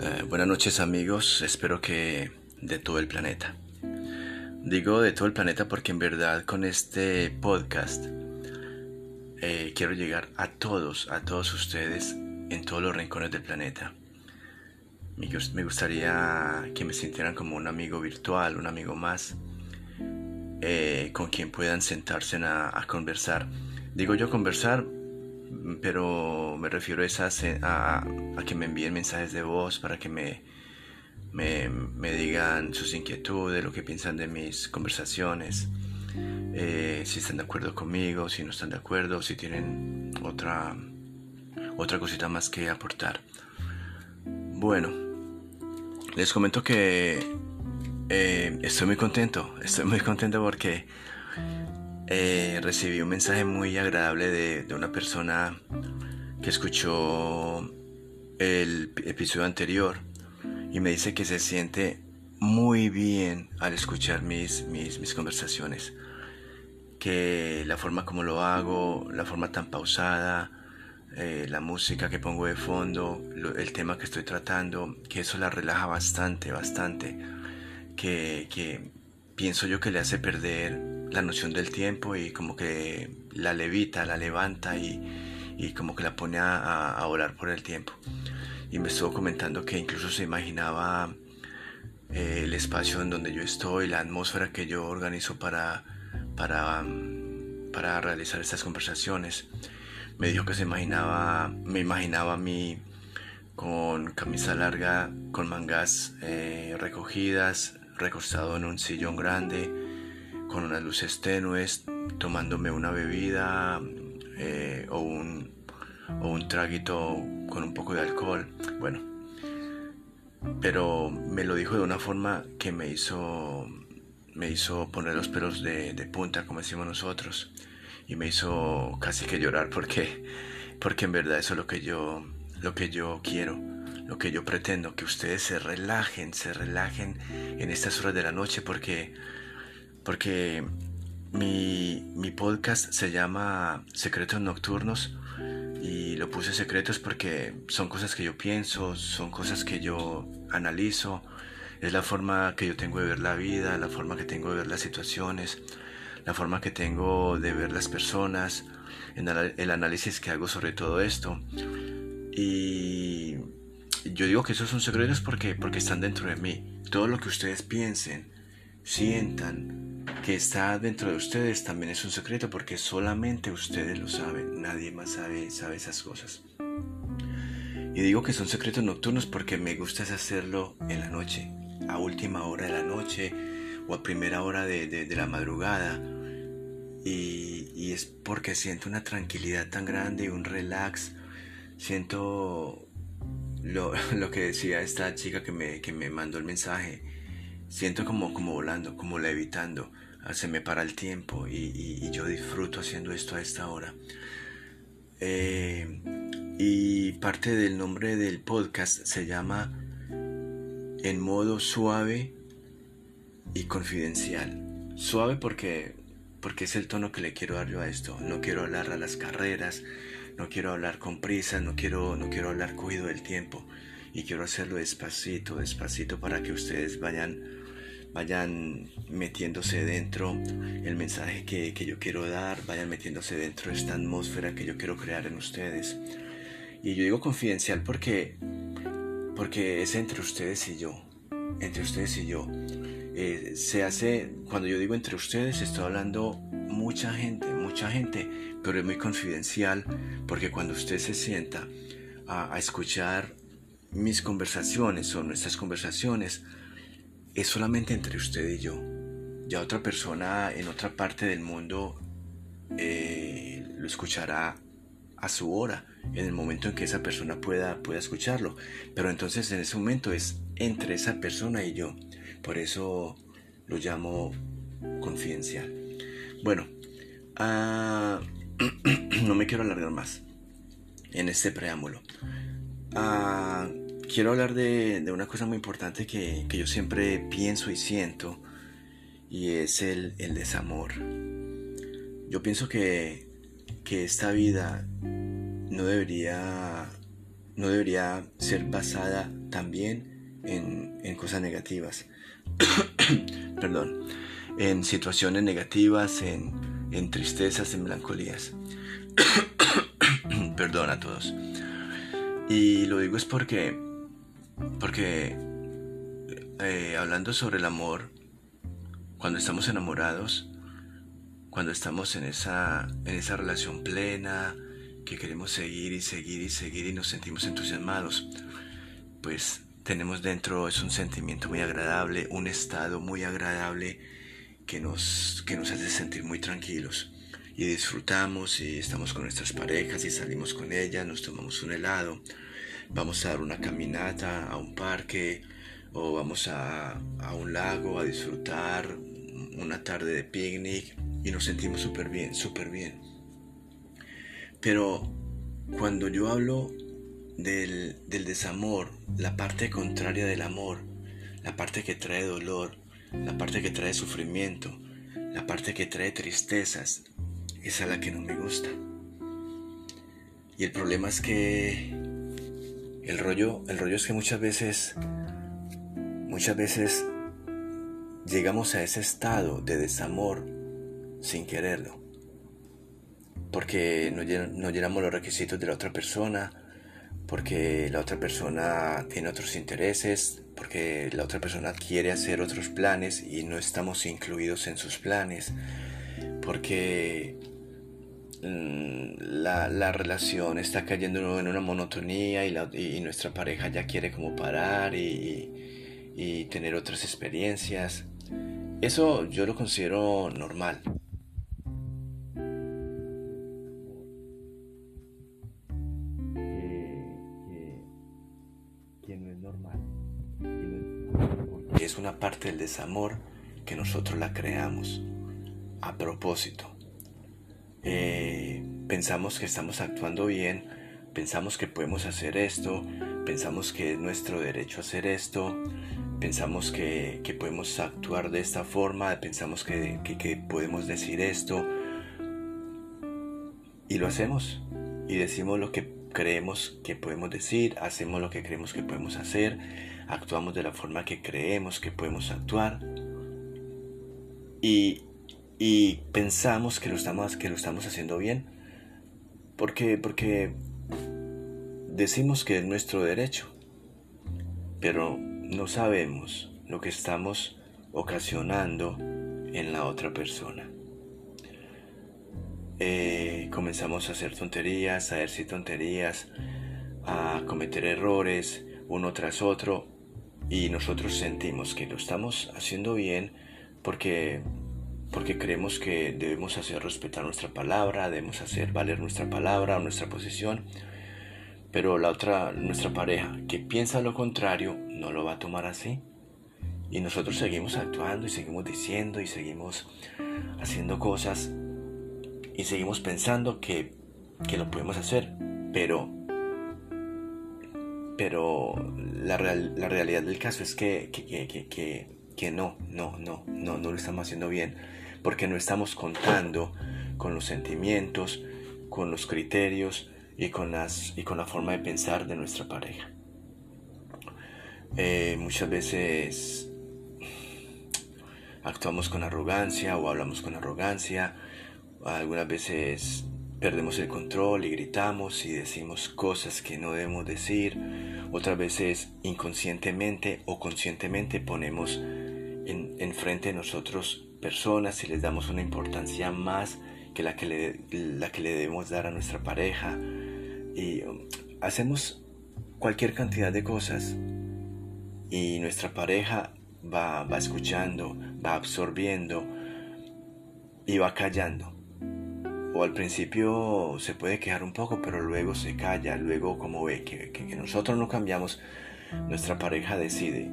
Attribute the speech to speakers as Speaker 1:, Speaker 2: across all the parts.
Speaker 1: Eh, buenas noches amigos, espero que de todo el planeta. Digo de todo el planeta porque en verdad con este podcast eh, quiero llegar a todos, a todos ustedes en todos los rincones del planeta. Me gustaría que me sintieran como un amigo virtual, un amigo más, eh, con quien puedan sentarse a, conversar. Digo yo conversar, pero me refiero a, a, que me envíen mensajes de voz para que me, me, digan sus inquietudes, lo que piensan de mis conversaciones, eh, si están de acuerdo conmigo, si no están de acuerdo, si tienen otra, otra cosita más que aportar. Bueno, les comento que eh, estoy muy contento, estoy muy contento porque eh, recibí un mensaje muy agradable de, una persona que escuchó el episodio anterior y me dice que se siente muy bien al escuchar mis, mis, mis conversaciones. Que la forma como lo hago, la forma tan pausada, eh, la música que pongo de fondo, el tema que estoy tratando, que eso la relaja bastante, bastante. Que, que pienso yo que le hace perder la noción del tiempo y como que la levita, la levanta y, y como que la pone a, a, por el tiempo. Y me estuvo comentando que incluso se imaginaba eh, el espacio en donde yo estoy, la atmósfera que yo organizo para, para, para realizar estas conversaciones. Me dijo que se imaginaba, me imaginaba a mí con camisa larga, con mangas eh, recogidas, recostado en un sillón grande, con unas luces tenues, tomándome una bebida eh, o, un, o un traguito con un poco de alcohol. Bueno, pero me lo dijo de una forma que me hizo, me hizo poner los pelos de, punta, como decimos nosotros, y me hizo casi que llorar porque, porque en verdad eso es lo que yo, lo que yo quiero lo que yo pretendo, que ustedes se relajen, se relajen en estas horas de la noche porque porque mi, podcast se llama Secretos Nocturnos y lo puse secretos porque son cosas que yo pienso, son cosas que yo analizo, es la forma que yo tengo de ver la vida, la forma que tengo de ver las situaciones, la forma que tengo de ver las personas, el análisis que hago sobre todo esto. Y yo digo que esos son secretos porque, porque están dentro de mí. Todo lo que ustedes piensen, sientan, que está dentro de ustedes también es un secreto porque solamente ustedes lo saben, nadie más sabe, sabe esas cosas. Y digo que son secretos nocturnos porque me gusta hacerlo en la noche, a última hora de la noche o a primera hora de, la madrugada. Y, es porque siento una tranquilidad tan grande, un relax. Siento lo, que decía esta chica que me, que me mandó el mensaje. Siento como, como volando, como levitando se me para el tiempo y, yo disfruto haciendo esto a esta hora. Eh, y parte del nombre del podcast se llama En modo suave y confidencial. Suave porque, porque es el tono que le quiero dar yo a esto. No quiero hablar a las carreras, no quiero hablar con prisa, no quiero, no quiero hablar cogido del tiempo. Y quiero hacerlo despacito, despacito para que ustedes vayan vayan metiéndose dentro el mensaje que, yo quiero dar, vayan metiéndose dentro esta atmósfera que yo quiero crear en ustedes. Y yo digo confidencial porque, porque es entre ustedes y yo, entre ustedes y yo. Eh, se hace, cuando yo digo entre ustedes, estoy hablando mucha gente, mucha gente, pero es muy confidencial porque cuando usted se sienta a escuchar mis conversaciones o nuestras conversaciones, es solamente entre usted y yo. Ya otra persona en otra parte del mundo eh, lo escuchará a su hora, en el momento en que esa persona pueda, pueda escucharlo. Pero entonces en ese momento es entre esa persona y yo. Por eso lo llamo confidencial. Bueno, ah, no me quiero alargar más en este preámbulo. Ah, quiero hablar de, una cosa muy importante que, yo siempre pienso y siento y es el, desamor. Yo pienso que, esta vida no debería, no debería ser basada también en, en cosas negativas. Perdón, en situaciones negativas, en, en tristezas, en melancolías. Perdón a todos. Y lo digo es porque, porque eh, hablando sobre el amor, cuando estamos enamorados, cuando estamos en esa, en esa relación plena, que queremos seguir y seguir y seguir y nos sentimos entusiasmados, pues tenemos dentro es un sentimiento muy agradable, un estado muy agradable que nos, que nos hace sentir muy tranquilos. Y disfrutamos y estamos con nuestras parejas y salimos con ellas, nos tomamos un helado, vamos a dar una caminata a un parque o vamos a, a un lago a disfrutar una tarde de picnic y nos sentimos súper bien, súper bien. Pero cuando yo hablo del, del desamor, la parte contraria del amor, la parte que trae dolor, la parte que trae sufrimiento, la parte que trae tristezas, es la que no me gusta. Y el problema es que el rollo, el rollo es que muchas veces, muchas veces llegamos a ese estado de desamor sin quererlo. Porque no, llenamos los requisitos de la otra persona, porque la otra persona tiene otros intereses, porque la otra persona quiere hacer otros planes y no estamos incluidos en sus planes, porque mm, la, relación está cayendo en una monotonía y, nuestra pareja ya quiere como parar y, y tener otras experiencias. Eso yo lo considero normal. Que, no es normal. es una parte del desamor que nosotros la creamos a propósito. Eh, pensamos que estamos actuando bien, pensamos que podemos hacer esto, pensamos que es nuestro derecho hacer esto, pensamos que, podemos actuar de esta forma, pensamos que, podemos decir esto. Y lo hacemos. Y decimos lo que creemos que podemos decir, hacemos lo que creemos que podemos hacer, actuamos de la forma que creemos que podemos actuar. Y, pensamos que lo, estamos, que lo estamos haciendo bien porque, porque decimos que es nuestro derecho, pero no sabemos lo que estamos ocasionando en la otra persona. Eh, comenzamos a hacer tonterías, a decir tonterías, a cometer errores uno tras otro y nosotros sentimos que lo estamos haciendo bien porque porque creemos que debemos hacer respetar nuestra palabra, debemos hacer valer nuestra palabra, nuestra posición, pero la otra, nuestra pareja, que piensa lo contrario, no lo va a tomar así. Y nosotros seguimos actuando y seguimos diciendo y seguimos haciendo cosas y seguimos pensando que, que lo podemos hacer, pero, pero la, la realidad del caso es que, que, que, que, no, no, no, no, no lo estamos haciendo bien, porque no estamos contando con los sentimientos, con los criterios y con, las, y con la forma de pensar de nuestra pareja. Eh, muchas veces actuamos con arrogancia o hablamos con arrogancia. Algunas veces perdemos el control y gritamos y decimos cosas que no debemos decir. Otras veces inconscientemente o conscientemente ponemos en, enfrente de nosotros personas y les damos una importancia más que la que le, la que le debemos dar a nuestra pareja. Y um, hacemos cualquier cantidad de cosas y nuestra pareja va, va escuchando, va absorbiendo y va callando. O al principio se puede quejar un poco, pero luego se calla, luego como ve que, que, nosotros no cambiamos, nuestra pareja decide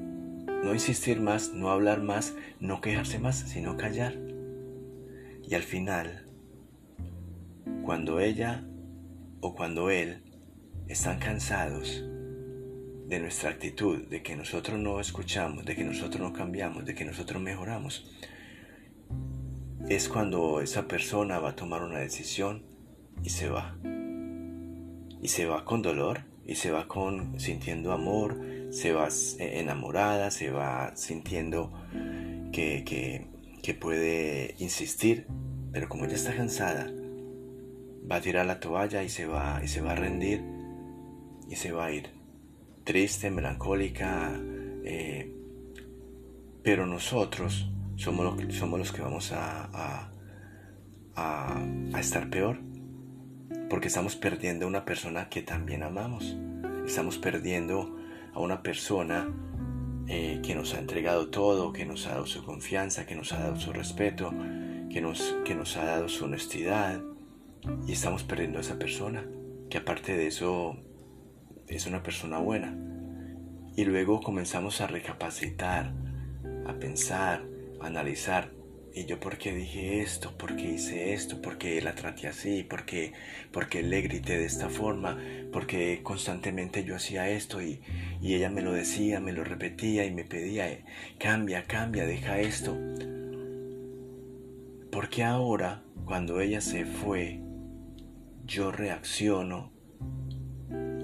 Speaker 1: no insistir más, no hablar más, no quejarse más, sino callar. Y al final, cuando ella o cuando él están cansados, de nuestra actitud, de que nosotros no escuchamos, de que nosotros no cambiamos, de que nosotros mejoramos, es cuando esa persona va a tomar una decisión y se va. Y se va con dolor, y se va con sintiendo amor, se va enamorada, se va sintiendo que, que, puede insistir, pero como ya está cansada, va a tirar la toalla y se va, y se va a rendir y se va a ir. Triste, melancólica, eh, pero nosotros somos, somos los que vamos a, a, a, estar peor, porque estamos perdiendo a una persona que también amamos. Estamos perdiendo a una persona eh, que nos ha entregado todo, que nos ha dado su confianza, que nos ha dado su respeto, que nos, que nos ha dado su honestidad. Y estamos perdiendo a esa persona, que aparte de eso es una persona buena. Y luego comenzamos a recapacitar, a pensar, a analizar. ¿Y yo por qué dije esto? ¿Por qué hice esto? ¿Por qué la traté así? ¿Por qué, por qué le grité de esta forma? ¿Por qué constantemente yo hacía esto y, y ella me lo decía, me lo repetía y me pedía, cambia, cambia, deja esto? ¿Por qué ahora, cuando ella se fue, yo reacciono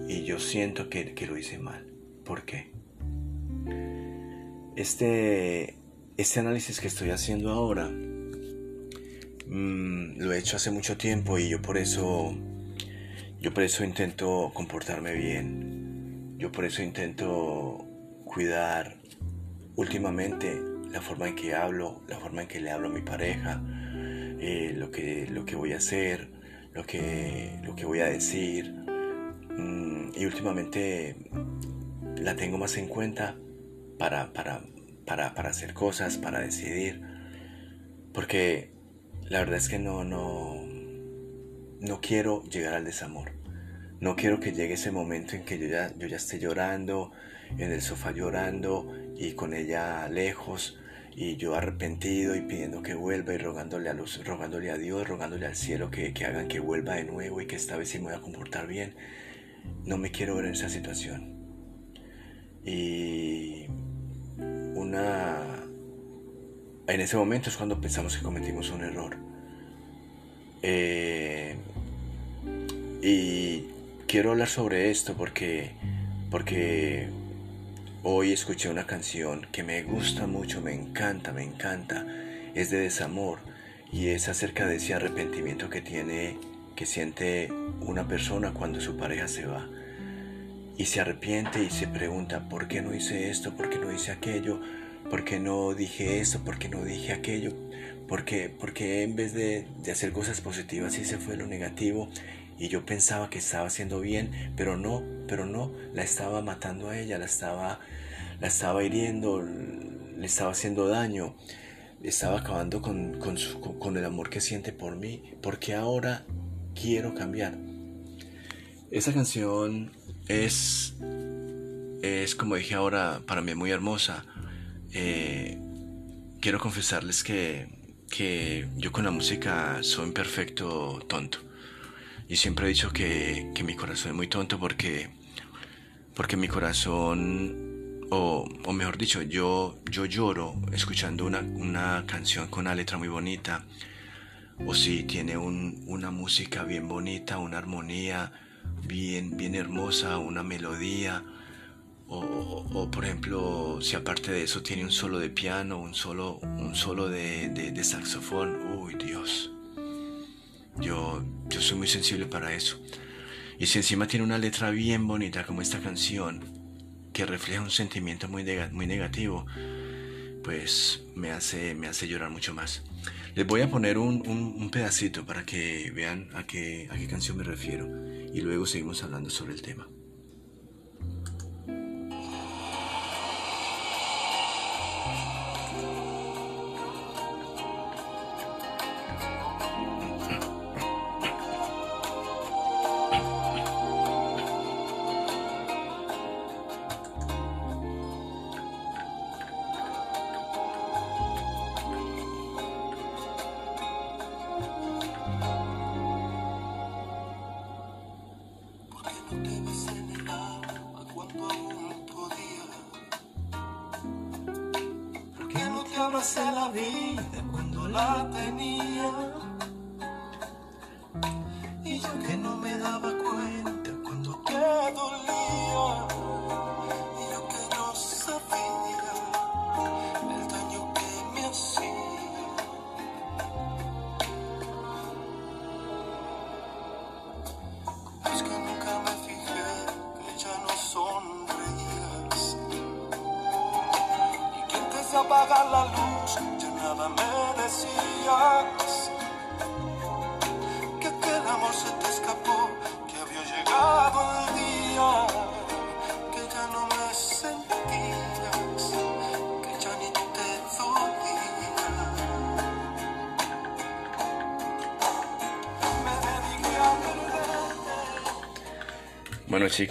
Speaker 1: y yo siento que, que lo hice mal? ¿Por qué? Este, este análisis que estoy haciendo ahora mm, lo he hecho hace mucho tiempo y yo por eso yo por eso intento comportarme bien. Yo por eso intento cuidar últimamente la forma en que hablo, la forma en que le hablo a mi pareja, eh, lo, que, lo que voy a hacer, lo que, lo que voy a decir. Mm, y últimamente la tengo más en cuenta para, para, para, hacer cosas, para decidir. Porque la verdad es que no, no, no quiero llegar al desamor. No quiero que llegue ese momento en que yo ya, yo ya esté llorando, en el sofá llorando y con ella lejos y yo arrepentido y pidiendo que vuelva y rogándole a, los, rogándole a Dios, rogándole al cielo que, que hagan que vuelva de nuevo y que esta vez sí me voy a comportar bien. No me quiero ver en esa situación. Y una... En ese momento es cuando pensamos que cometimos un error. Eh, y quiero hablar sobre esto porque, porque hoy escuché una canción que me gusta mucho, me encanta, me encanta. Es de desamor y es acerca de ese arrepentimiento que tiene, que siente una persona cuando su pareja se va y se arrepiente y se pregunta, ¿por qué no hice esto? ¿Por qué no hice aquello? ¿Por qué no dije esto? ¿Por qué no dije aquello? ¿Por qué, porque en vez de, de hacer cosas positivas se fue lo negativo? Y yo pensaba que estaba haciendo bien, pero no, pero no, la estaba matando a ella, la estaba, la estaba hiriendo, le estaba haciendo daño, estaba acabando con, con, con el amor que siente por mí, porque ahora quiero cambiar. Esa canción es, es como dije ahora, para mí muy hermosa. Eh, quiero confesarles que, que, yo con la música soy un perfecto tonto. Y siempre he dicho que, que mi corazón es muy tonto porque, porque mi corazón, o, o mejor dicho, yo, yo lloro escuchando una, una canción con una letra muy bonita. O si tiene un, una música bien bonita, una armonía, bien, bien hermosa, una melodía, o, por ejemplo, si aparte de eso tiene un solo de piano, un solo, un solo de, saxofón, uy Dios, yo, yo soy muy sensible para eso. Y si encima tiene una letra bien bonita como esta canción, que refleja un sentimiento muy, muy negativo, pues me hace, me hace llorar mucho más. Les voy a poner un, un, pedacito para que vean a qué, a qué canción me refiero y luego seguimos hablando sobre el tema.
Speaker 2: Hace la vida cuando la tenía.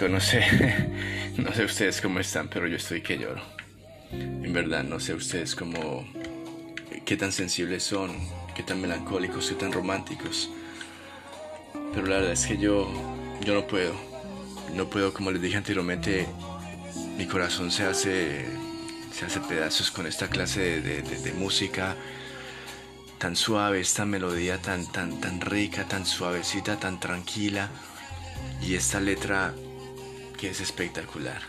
Speaker 2: No
Speaker 1: sé, no sé ustedes cómo están, pero yo estoy que lloro. En verdad, no sé ustedes cómo, qué tan sensibles son, qué tan melancólicos, qué tan románticos. Pero la verdad es que yo, yo no puedo, no puedo, como les dije anteriormente, mi corazón se hace, se hace pedazos con esta clase de- de música tan suave, esta melodía tan, tan, tan rica, tan suavecita, tan tranquila y esta letra que es espectacular.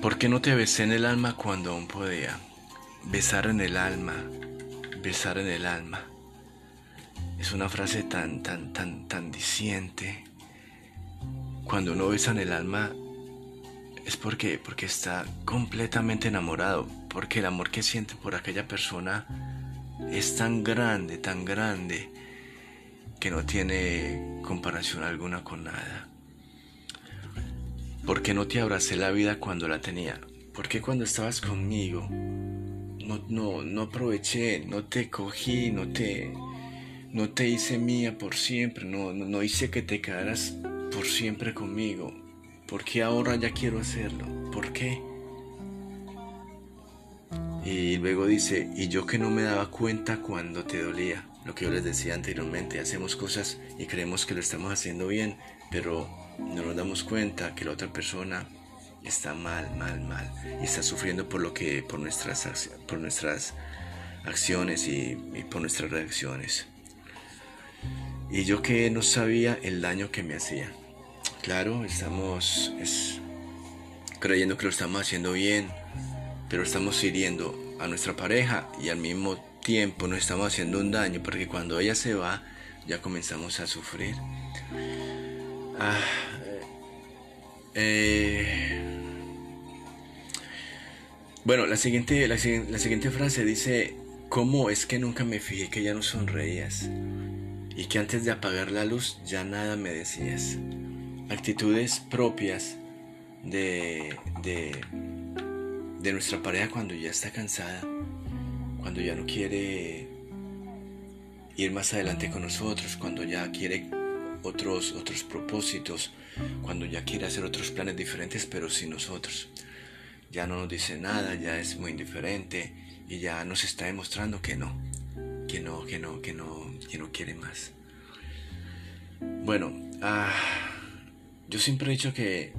Speaker 1: ¿Por qué no te besé en el alma cuando aún podía? Besar en el alma, besar en el alma. Es una frase tan, tan, tan, tan diciente. Cuando uno besa en el alma es porque, porque está completamente enamorado, porque el amor que siente por aquella persona es tan grande, tan grande, que no tiene comparación alguna con nada. ¿Por qué no te abracé la vida cuando la tenía? ¿Por qué cuando estabas conmigo no, no, no aproveché, no te cogí, no te, no te hice mía por siempre, no, no, no hice que te quedaras por siempre conmigo? ¿Por qué ahora ya quiero hacerlo? ¿Por qué? Y luego dice, y yo que no me daba cuenta cuando te dolía. Lo que yo les decía anteriormente, hacemos cosas y creemos que lo estamos haciendo bien, pero no nos damos cuenta que la otra persona está mal, mal, mal y está sufriendo por lo que por nuestras por nuestras acciones y, y por nuestras reacciones. Y yo que no sabía el daño que me hacía. Claro, estamos es, creyendo que lo estamos haciendo bien, pero estamos hiriendo a nuestra pareja y al mismo tiempo nos estamos haciendo un daño porque cuando ella se va ya comenzamos a sufrir. Ah, eh, bueno, la siguiente, la, si- la siguiente frase dice, ¿cómo es que nunca me fijé que ya no sonreías? Y que antes de apagar la luz ya nada me decías. Actitudes propias de, de, de nuestra pareja cuando ya está cansada, cuando ya no quiere ir más adelante con nosotros, cuando ya quiere otros, otros propósitos, cuando ya quiere hacer otros planes diferentes, pero sin nosotros. Ya no nos dice nada, ya es muy indiferente y ya nos está demostrando que no, que no, que no, que no, que no quiere más. Bueno, ah, yo siempre he dicho que,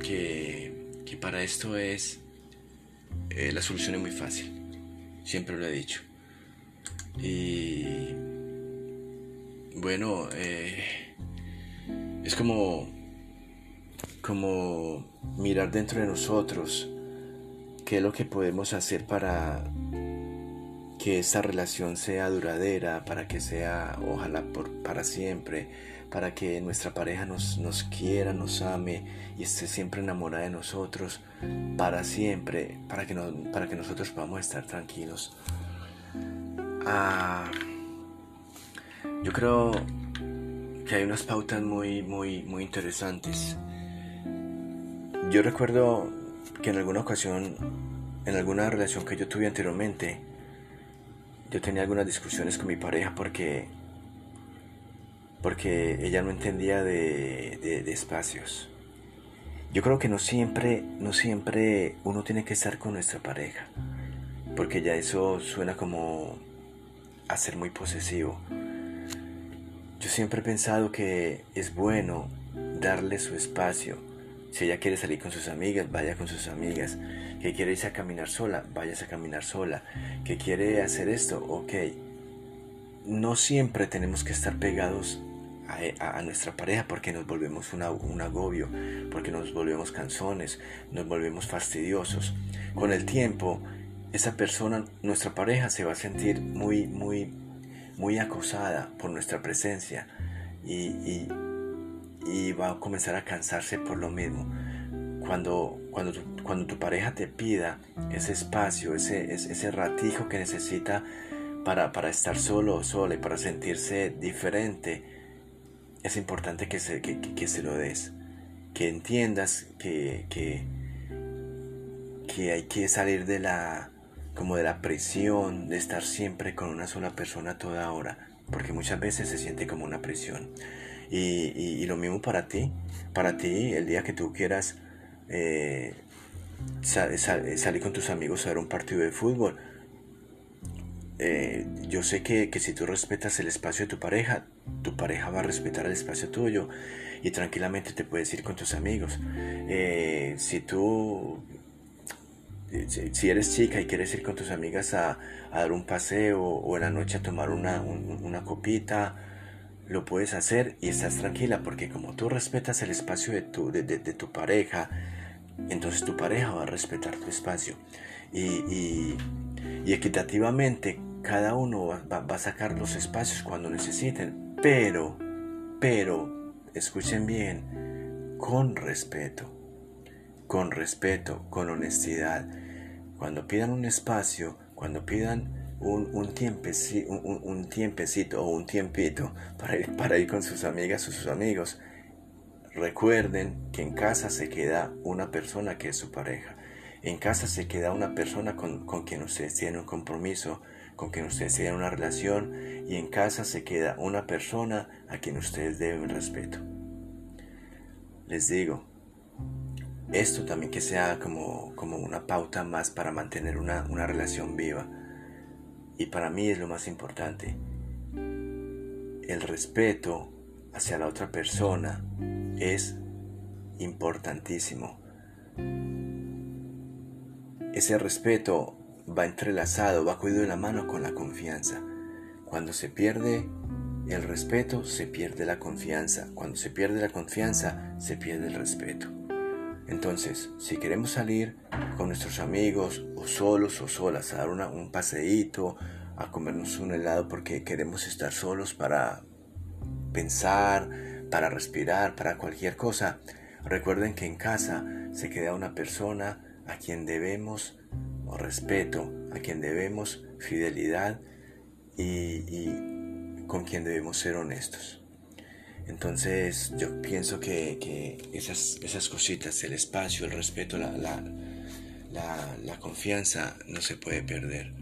Speaker 1: que, para esto es, eh, la solución es muy fácil, siempre lo he dicho. Y bueno, eh, es como, como mirar dentro de nosotros qué es lo que podemos hacer para que esta relación sea duradera, para que sea, ojalá, por, para siempre, para que nuestra pareja nos, nos quiera, nos ame y esté siempre enamorada de nosotros, para siempre, para que, no- para que nosotros podamos estar tranquilos. Ah, yo creo que hay unas pautas muy, muy, muy interesantes. Yo recuerdo que en alguna ocasión, en alguna relación que yo tuve anteriormente, yo tenía algunas discusiones con mi pareja porque, porque ella no entendía de, de- de espacios. Yo creo que no siempre, no siempre uno tiene que estar con nuestra pareja, porque ya eso suena como a ser muy posesivo. Yo siempre he pensado que es bueno darle su espacio. Si ella quiere salir con sus amigas, vaya con sus amigas. Que quiere irse a caminar sola, váyase a caminar sola. Que quiere hacer esto, ok. No siempre tenemos que estar pegados a, a nuestra pareja porque nos volvemos una- un agobio, porque nos volvemos canzones, nos volvemos fastidiosos. Con el tiempo, esa persona, nuestra pareja, se va a sentir muy, muy, muy acosada por nuestra presencia y, y- va a comenzar a cansarse por lo mismo. Cuando, cuando, tú, cuando tu pareja te pida ese espacio, ese, ese ratijo que necesita para, para estar solo o sola y para sentirse diferente, es importante que se, que, se lo des. Que entiendas que, que, que hay que salir de la como de la presión de estar siempre con una sola persona toda hora, porque muchas veces se siente como una presión. Y, y, lo mismo para ti, para ti, el día que tú quieras eh, salir con tus amigos a ver un partido de fútbol, eh, yo sé que, si tú respetas el espacio de tu pareja, tu pareja va a respetar el espacio tuyo y tranquilamente te puedes ir con tus amigos. Eh, si tú, si, eres chica y quieres ir con tus amigas a, dar un paseo o en la noche a tomar una, una copita, lo puedes hacer y estás tranquila porque como tú respetas el espacio de tu, de, tu pareja, entonces tu pareja va a respetar tu espacio. Y, equitativamente cada uno va, va, a sacar los espacios cuando necesiten, pero, pero, escuchen bien, con respeto, con respeto, con honestidad. Cuando pidan un espacio, cuando pidan un, un, tiempecito, o un tiempito para ir, para ir con sus amigas o sus amigos, recuerden que en casa se queda una persona que es su pareja. En casa se queda una persona con, con quien ustedes tienen un compromiso, con quien ustedes tienen una relación y en casa se queda una persona a quien ustedes deben respeto. Les digo, esto también que sea como, como una pauta más para mantener una, una relación viva y para mí es lo más importante. El respeto hacia la otra persona es importantísimo. Ese respeto va entrelazado, va cogido de la mano con la confianza. Cuando se pierde el respeto, se pierde la confianza. Cuando se pierde la confianza, se pierde el respeto. Entonces, si queremos salir con nuestros amigos o solos o solas a dar un paseíto, a comernos un helado porque queremos estar solos para pensar, para respirar, para cualquier cosa, recuerden que en casa se queda una persona a quien debemos respeto, a quien debemos fidelidad y con quien debemos ser honestos. Entonces yo pienso que, esas, esas, cositas, el espacio, el respeto, la, la, la, confianza no se puede perder.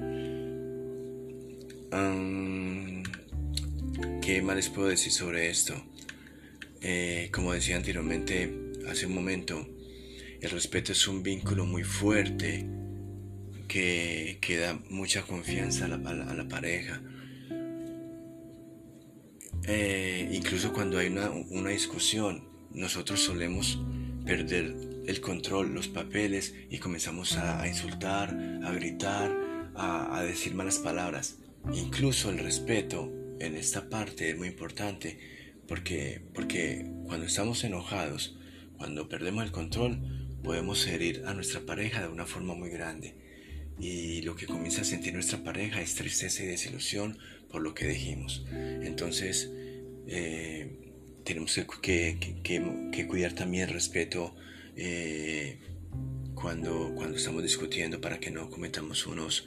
Speaker 1: ¿Qué más les puedo decir sobre esto? Eh, como decía anteriormente, hace un momento, el respeto es un vínculo muy fuerte que, que da mucha confianza a la, a la pareja eh, incluso cuando hay una, discusión, nosotros solemos perder el control, los papeles y comenzamos a, insultar, a gritar, a, decir malas palabras. Incluso el respeto en esta parte es muy importante porque, porque cuando estamos enojados, cuando perdemos el control, podemos herir a nuestra pareja de una forma muy grande. Y lo que comienza a sentir nuestra pareja es tristeza y desilusión por lo que dijimos. Entonces, eh, tenemos que, cuidar también el respeto eh, cuando, cuando estamos discutiendo para que no cometamos unos,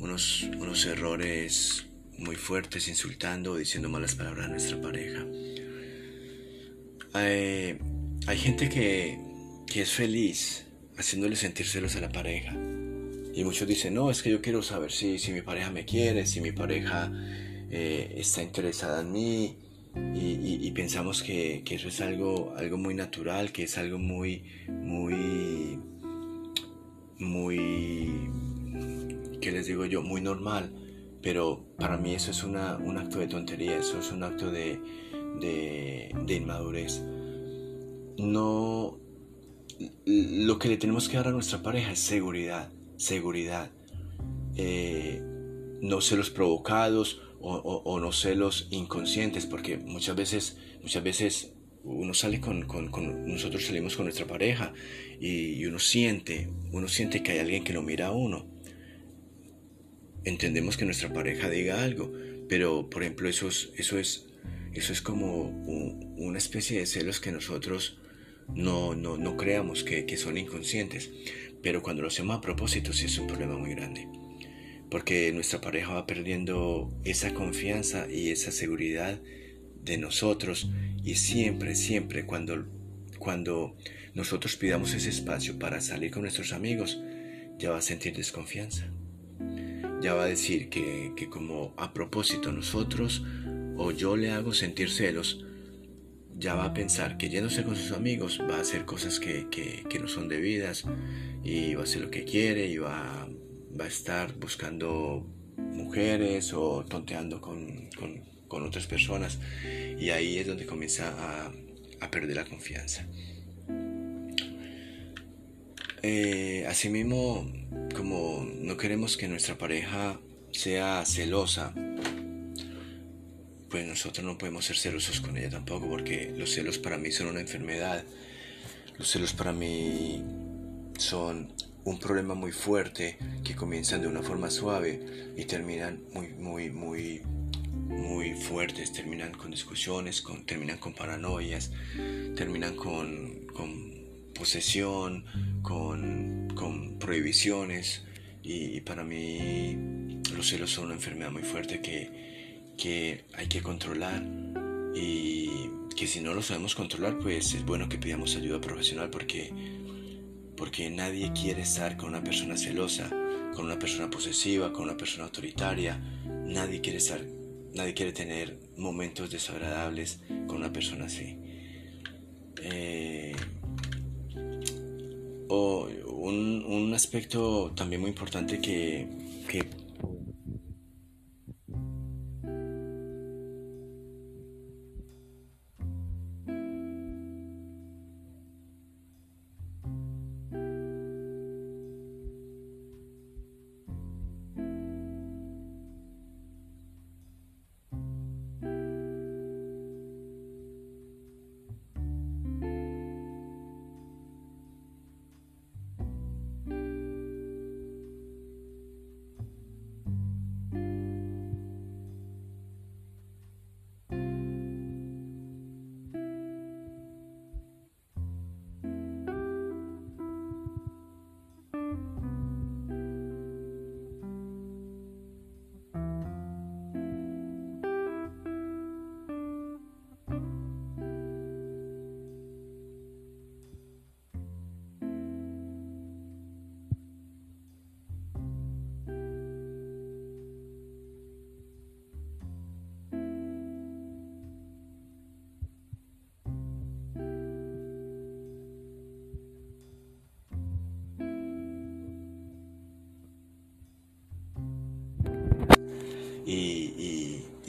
Speaker 1: unos, unos errores muy fuertes insultando o diciendo malas palabras a nuestra pareja. Eh, hay gente que, que es feliz haciéndole sentir celos a la pareja. Y muchos dicen, no, es que yo quiero saber si, si mi pareja me quiere, si mi pareja eh, está interesada en mí. Y, pensamos que, que, eso es algo, algo muy natural, que es algo muy, muy, muy, ¿qué les digo yo? Muy normal. Pero para mí eso es una, un acto de tontería, eso es un acto de, de, de inmadurez. No, lo que le tenemos que dar a nuestra pareja es seguridad seguridad. Eh, no celos provocados o, no celos inconscientes, porque muchas veces, muchas veces uno sale con, nosotros salimos con nuestra pareja y, uno siente, uno siente que hay alguien que lo mira a uno. Entendemos que nuestra pareja diga algo, pero por ejemplo eso es, eso es, eso es como una especie de celos que nosotros no, no, no creamos que, que son inconscientes, pero cuando lo hacemos a propósito sí es un problema muy grande. Porque nuestra pareja va perdiendo esa confianza y esa seguridad de nosotros y siempre, siempre cuando, cuando nosotros pidamos ese espacio para salir con nuestros amigos, ya va a sentir desconfianza. Ya va a decir que, que como a propósito nosotros o yo le hago sentir celos, ya va a pensar que yéndose con sus amigos va a hacer cosas que, que, no son debidas y va a hacer lo que quiere y va, va a estar buscando mujeres o tonteando con, con, con, otras personas y ahí es donde comienza a, a perder la confianza. Eh, asimismo, como no queremos que nuestra pareja sea celosa, pues nosotros no podemos ser celosos con ella tampoco, porque los celos para mí son una enfermedad. Los celos para mí son un problema muy fuerte que comienzan de una forma suave y terminan muy, muy, muy, muy fuertes. Terminan con discusiones, con, terminan con paranoias, terminan con, con posesión, con, con prohibiciones. Y, y para mí los celos son una enfermedad muy fuerte que que hay que controlar y que si no lo sabemos controlar, pues es bueno que pidamos ayuda profesional porque, porque nadie quiere estar con una persona celosa, con una persona posesiva, con una persona autoritaria. Nadie quiere estar, nadie quiere tener momentos desagradables con una persona así. Eh, o un, un, aspecto también muy importante que, que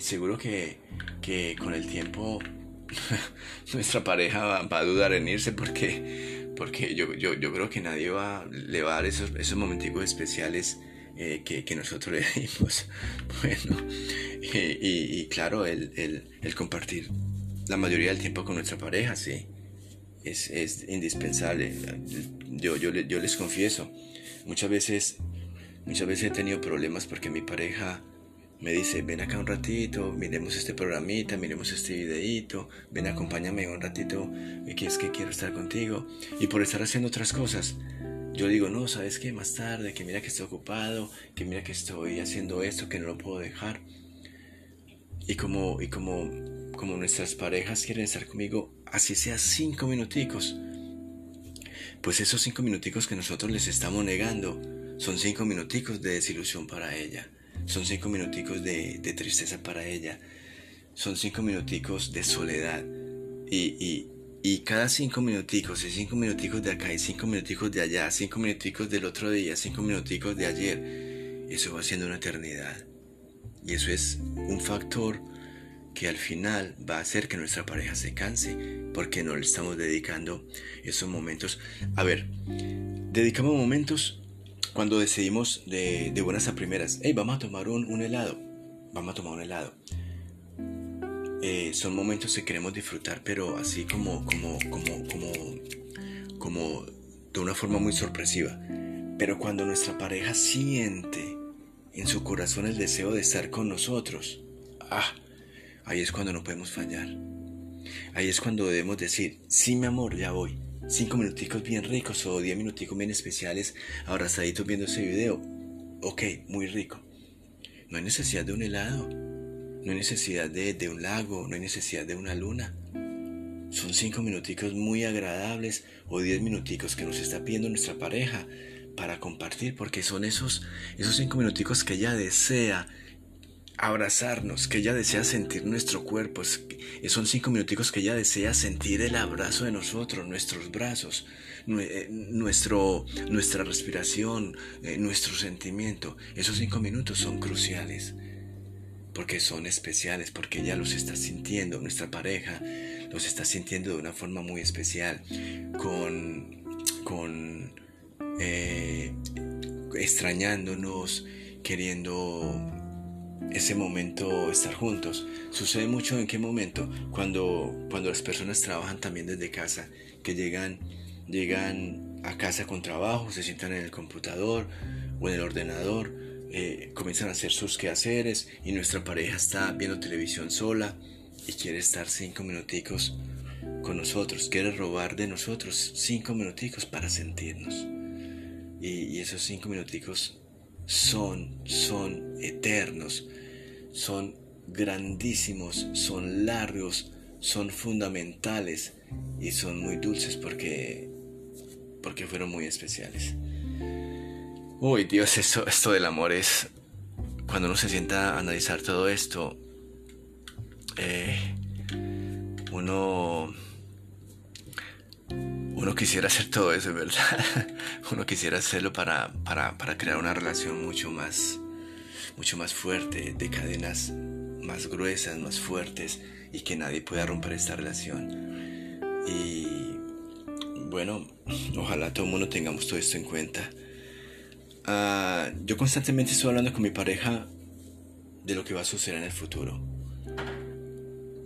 Speaker 1: seguro que, que, con el tiempo nuestra pareja va, a dudar en irse porque, porque yo, yo, yo, creo que nadie va, le va a dar esos, esos momenticos especiales eh, que, que, nosotros le dimos. Bueno, y, claro, el, el, el, compartir la mayoría del tiempo con nuestra pareja, sí, es, es indispensable. Yo, yo, yo les confieso, muchas veces, muchas veces he tenido problemas porque mi pareja me dice, ven acá un ratito, miremos este programita, miremos este videito, ven acompáñame un ratito, que es que quiero estar contigo. Y por estar haciendo otras cosas, yo digo, no, ¿sabes qué? Más tarde, que mira que estoy ocupado, que mira que estoy haciendo esto, que no lo puedo dejar. Y como, y como, como nuestras parejas quieren estar conmigo, así sea cinco minuticos, pues esos cinco minuticos que nosotros les estamos negando son cinco minuticos de desilusión para ella son cinco minuticos de, tristeza para ella. Son cinco minuticos de soledad. Y, y, cada cinco minuticos, y cinco minuticos de acá, y cinco minuticos de allá, cinco minuticos del otro día, cinco minuticos de ayer, eso va siendo una eternidad. Y eso es un factor que al final va a hacer que nuestra pareja se canse porque no le estamos dedicando esos momentos. A ver, dedicamos momentos cuando decidimos de, buenas a primeras, hey, vamos a tomar un, helado, vamos a tomar un helado. Eh, son momentos que queremos disfrutar, pero así como, como, como, como, como de una forma muy sorpresiva. Pero cuando nuestra pareja siente en su corazón el deseo de estar con nosotros, ah, ahí es cuando no podemos fallar. Ahí es cuando debemos decir, sí mi amor, ya voy, cinco minuticos bien ricos o diez minuticos bien especiales abrazaditos viendo ese video. Ok, muy rico. No hay necesidad de un helado, no hay necesidad de, de un lago, no hay necesidad de una luna. Son cinco minuticos muy agradables o diez minuticos que nos está pidiendo nuestra pareja para compartir, porque son esos, esos cinco minuticos que ella desea abrazarnos, que ella desea sentir nuestro cuerpo. Son cinco minuticos que ella desea sentir el abrazo de nosotros, nuestros brazos, eh, nuestro, nuestra respiración, eh, nuestro sentimiento. Esos cinco minutos son cruciales porque son especiales, porque ella los está sintiendo, nuestra pareja los está sintiendo de una forma muy especial, con, con eh, extrañándonos, queriendo ese momento estar juntos. Sucede mucho en qué momento, cuando, cuando las personas trabajan también desde casa, que llegan, llegan a casa con trabajo, se sientan en el computador o en el ordenador, eh, comienzan a hacer sus quehaceres y nuestra pareja está viendo televisión sola y quiere estar cinco minuticos con nosotros, quiere robar de nosotros cinco minuticos para sentirnos. Y, y esos cinco minuticos son, son eternos, son grandísimos, son largos, son fundamentales y son muy dulces porque, porque fueron muy especiales. Uy, Dios, esto, esto del amor es... Cuando uno se sienta a analizar todo esto, eh, uno uno quisiera hacer todo eso, ¿verdad? Uno quisiera hacerlo para, para, para, crear una relación mucho más, mucho más fuerte, de cadenas más gruesas, más fuertes y que nadie pueda romper esta relación. Y bueno, ojalá todo el mundo tengamos todo esto en cuenta. Uh, yo constantemente estoy hablando con mi pareja de lo que va a suceder en el futuro.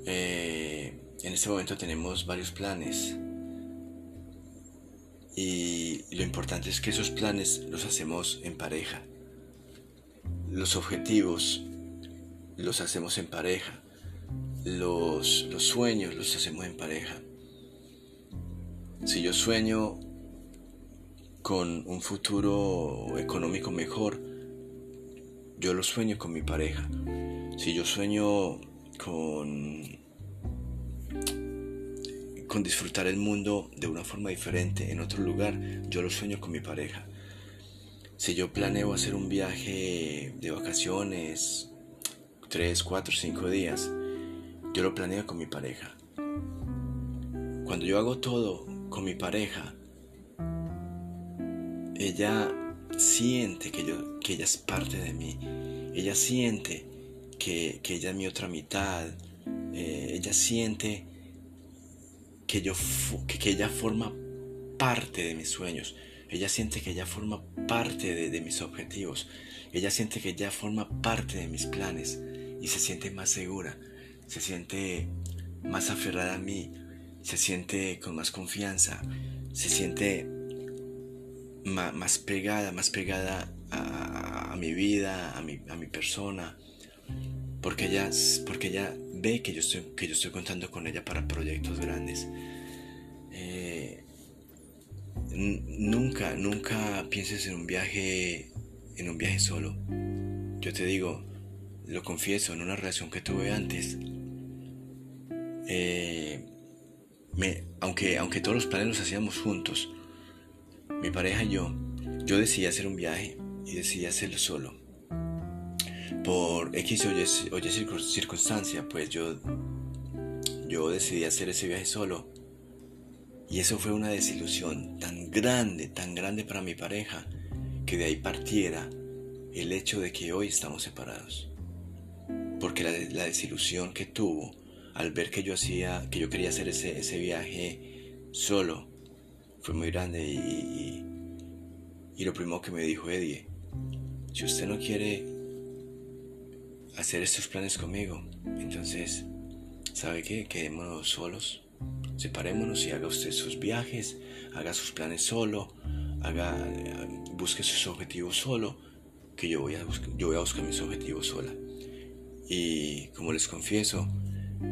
Speaker 1: Eh, en este momento tenemos varios planes y lo importante es que esos planes los hacemos en pareja. Los objetivos los hacemos en pareja. Los, los sueños los hacemos en pareja. Si yo sueño con un futuro económico mejor, yo lo sueño con mi pareja. Si yo sueño con con disfrutar el mundo de una forma diferente en otro lugar, yo lo sueño con mi pareja. Si yo planeo hacer un viaje de vacaciones, 3, 4, 5 días, yo lo planeo con mi pareja. Cuando yo hago todo con mi pareja, ella siente que, yo, que ella es parte de mí. Ella siente que, que ella es mi otra mitad. Eh, ella siente que, yo, que, ella forma parte de mis sueños. Ella siente que ella forma parte de, de, mis objetivos. Ella siente que ella forma parte de mis planes y se siente más segura. Se siente más aferrada a mí. Se siente con más confianza. Se siente más, pegada, más pegada a, a, mi vida, a mi, a mi persona. Porque ella, porque ella ve que yo estoy, que yo estoy contando con ella para proyectos grandes. Eh, nunca, nunca pienses en un viaje, en un viaje solo. Yo te digo, lo confieso, en una relación que tuve antes, eh, aunque, aunque todos los planes los hacíamos juntos, mi pareja y yo, yo decidí hacer un viaje y decidí hacerlo solo por X o Y, circunstancia, pues yo, yo decidí hacer ese viaje solo. Y eso fue una desilusión tan grande, tan grande para mi pareja, que de ahí partiera el hecho de que hoy estamos separados. Porque la, desilusión que tuvo al ver que yo hacía, que yo quería hacer ese, ese viaje solo, fue muy grande y, y, y lo primero que me dijo Eddie, si usted no quiere hacer estos planes conmigo. Entonces, ¿sabe qué? Quedémonos solos, separémonos y haga usted sus viajes, haga sus planes solo, haga, busque sus objetivos solo, que yo voy a, yo voy a buscar mis objetivos sola. Y como les confieso,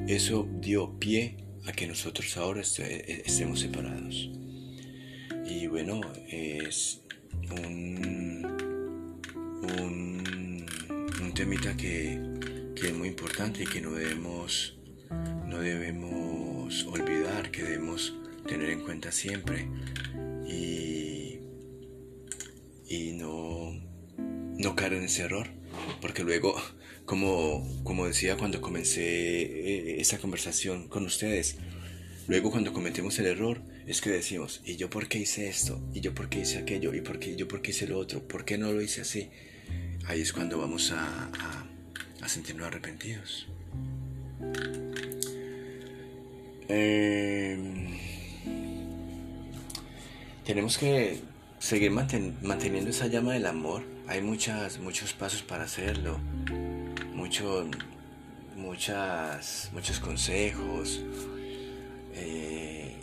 Speaker 1: eso dio pie a que nosotros ahora estemos separados. Y bueno, es un, un temita que, que es muy importante y que no debemos, no debemos olvidar, que debemos tener en cuenta siempre y, y no, no caer en ese error, porque luego, como, como decía cuando comencé eh, esa conversación con ustedes, luego cuando cometemos el error es que decimos, ¿y yo por qué hice esto? ¿Y yo por qué hice aquello? ¿Y por qué, yo por qué hice lo otro? ¿Por qué no lo hice así? Ahí es cuando vamos a, sentirnos arrepentidos. Eh, tenemos que seguir manteniendo esa llama del amor. Hay muchas, muchos pasos para hacerlo, mucho, muchas, muchos consejos, eh,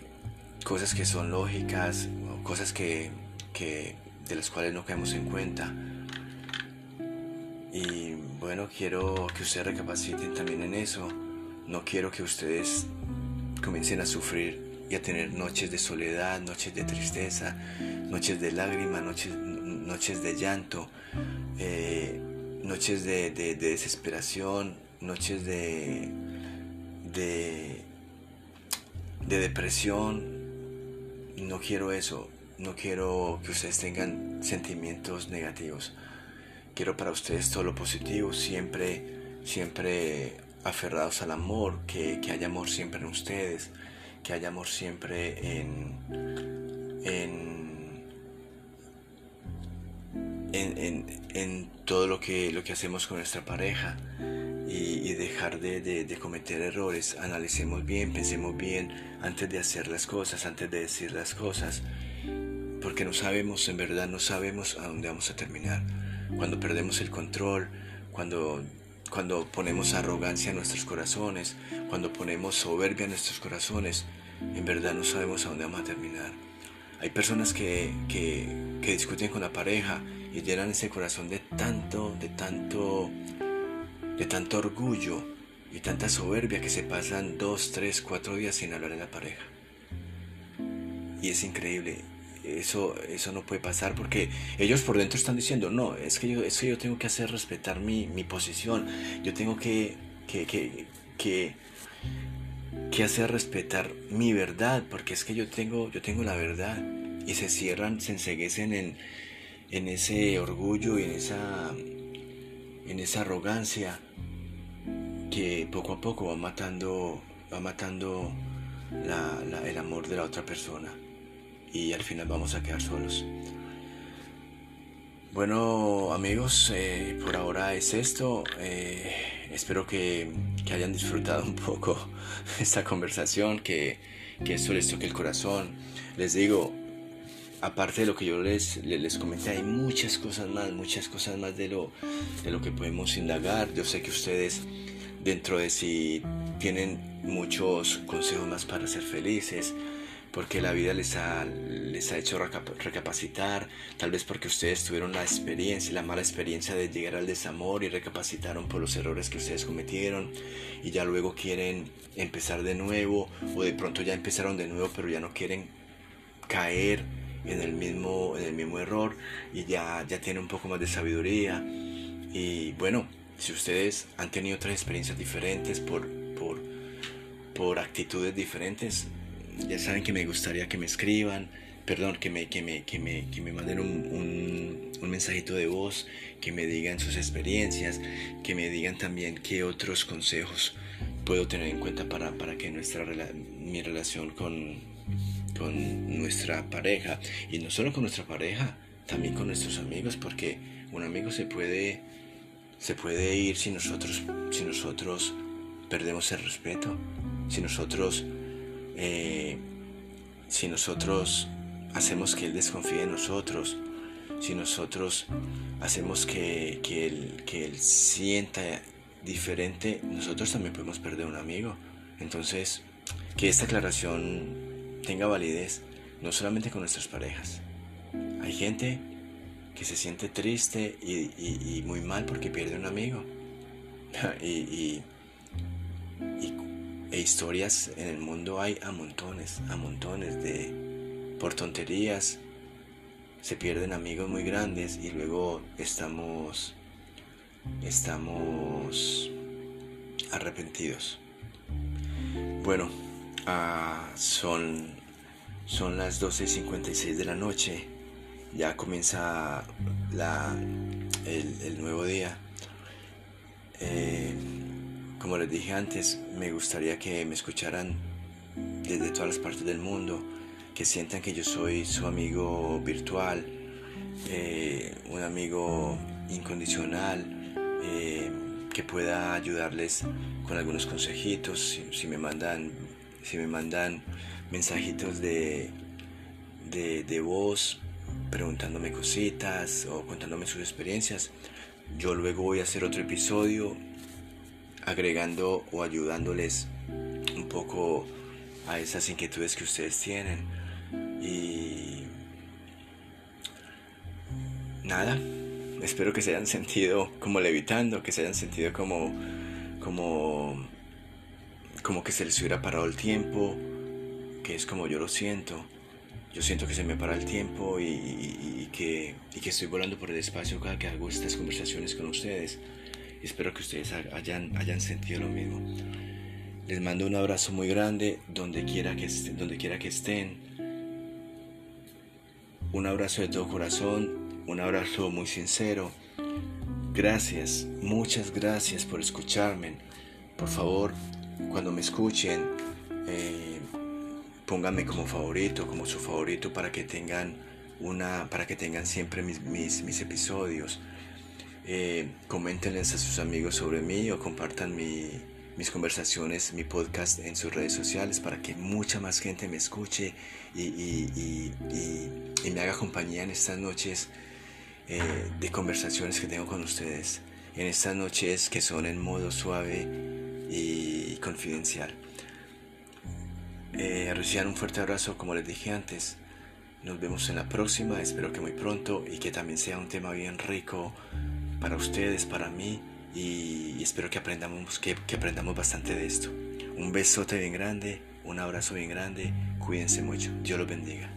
Speaker 1: cosas que son lógicas, cosas que, que, de las cuales no caemos en cuenta. Y bueno, quiero que ustedes recapaciten también en eso. No quiero que ustedes comiencen a sufrir y a tener noches de soledad, noches de tristeza, noches de lágrimas, noches, noches de llanto, eh, noches de, desesperación, noches de, de, de depresión. No quiero eso, no quiero que ustedes tengan sentimientos negativos. Quiero para ustedes todo lo positivo, siempre, siempre aferrados al amor, que, que haya amor siempre en ustedes que haya amor siempre en, en, en, todo lo que, lo que hacemos con nuestra pareja y, dejar de, de, cometer errores. Analicemos bien, pensemos bien antes de hacer las cosas, antes de decir las cosas, porque no sabemos, en verdad no sabemos a dónde vamos a terminar. Cuando perdemos el control, cuando cuando ponemos arrogancia en nuestros corazones, cuando ponemos soberbia en nuestros corazones, en verdad no sabemos a dónde vamos a terminar. Hay personas que, que, discuten con la pareja y llenan ese corazón de tanto, de tanto, de tanto orgullo y tanta soberbia que se pasan dos, tres, cuatro días sin hablar en la pareja. Y es increíble eso, eso no puede pasar porque ellos por dentro están diciendo, no, es que yo, es que yo tengo que hacer respetar mi, mi posición, yo tengo que, que, que, que, hacer respetar mi verdad, porque es que yo tengo, yo tengo la verdad. Y se cierran, se enseguecen en, en ese orgullo y en esa, en esa arrogancia que poco a poco va matando, va matando el amor de la otra persona y al final vamos a quedar solos. Bueno amigos, eh, por ahora es esto. Eh, espero que, hayan disfrutado un poco esta conversación, que, que esto les toque el corazón. Les digo, aparte de lo que yo les, les, comenté, hay muchas cosas más, muchas cosas más de lo, de lo que podemos indagar. Yo sé que ustedes dentro de sí tienen muchos consejos más para ser felices porque la vida les ha, les ha hecho recapacitar, tal vez porque ustedes tuvieron la experiencia, la mala experiencia de llegar al desamor y recapacitaron por los errores que ustedes cometieron y ya luego quieren empezar de nuevo o de pronto ya empezaron de nuevo pero ya no quieren caer en el mismo, en el mismo error y ya, ya tienen un poco más de sabiduría. Y bueno, si ustedes han tenido otras experiencias diferentes por, por, por actitudes diferentes, ya saben que me gustaría que me escriban, perdón, que me, que me, que me, que me manden un, un, mensajito de voz, que me digan sus experiencias, que me digan también qué otros consejos puedo tener en cuenta para, para que nuestra mi relación con, con nuestra pareja, y no solo con nuestra pareja, también con nuestros amigos, porque un amigo se puede, se puede ir si nosotros, si nosotros perdemos el respeto, si nosotros eh, si nosotros hacemos que Él desconfíe en nosotros, si nosotros hacemos que, que, él, que Él sienta diferente, nosotros también podemos perder un amigo. Entonces, que esta aclaración tenga validez, no solamente con nuestras parejas. Hay gente que se siente triste y, muy mal porque pierde un amigo. y, e historias en el mundo hay a montones, a montones de, por tonterías se pierden amigos muy grandes y luego estamos estamos arrepentidos. Bueno, ah, son, son las 12.56 de la noche, ya comienza la, el, nuevo día. Eh, como les dije antes, me gustaría que me escucharan desde todas las partes del mundo, que sientan que yo soy su amigo virtual, eh, un amigo incondicional, eh, que pueda ayudarles con algunos consejitos, si, me mandan, si me mandan mensajitos de, de, voz preguntándome cositas o contándome sus experiencias, yo luego voy a hacer otro episodio agregando o ayudándoles un poco a esas inquietudes que ustedes tienen. Y nada, espero que se hayan sentido como levitando, que se hayan sentido como, como, como que se les hubiera parado el tiempo, que es como yo lo siento. Yo siento que se me para el tiempo y, que, y que estoy volando por el espacio cada que hago estas conversaciones con ustedes. Espero que ustedes hayan, hayan sentido lo mismo. Les mando un abrazo muy grande donde quiera que estén. Donde quiera que estén. Un abrazo de todo corazón un abrazo muy sincero. Gracias, muchas gracias por escucharme. Por favor, cuando me escuchen, eh, pónganme como favorito, como su favorito para que tengan una, para que tengan siempre mis, mis, episodios. Eh, coméntenles a sus amigos sobre mí o compartan mi, mis conversaciones, mi podcast en sus redes sociales para que mucha más gente me escuche y, me haga compañía en estas noches eh, de conversaciones que tengo con ustedes en estas noches que son en modo suave y confidencial. Eh, reciban un fuerte abrazo como les dije antes. Nos vemos en la próxima, espero que muy pronto y que también sea un tema bien rico para ustedes, para mí y espero que aprendamos, que, aprendamos bastante de esto. Un besote bien grande, un abrazo bien grande, cuídense mucho, Dios los bendiga.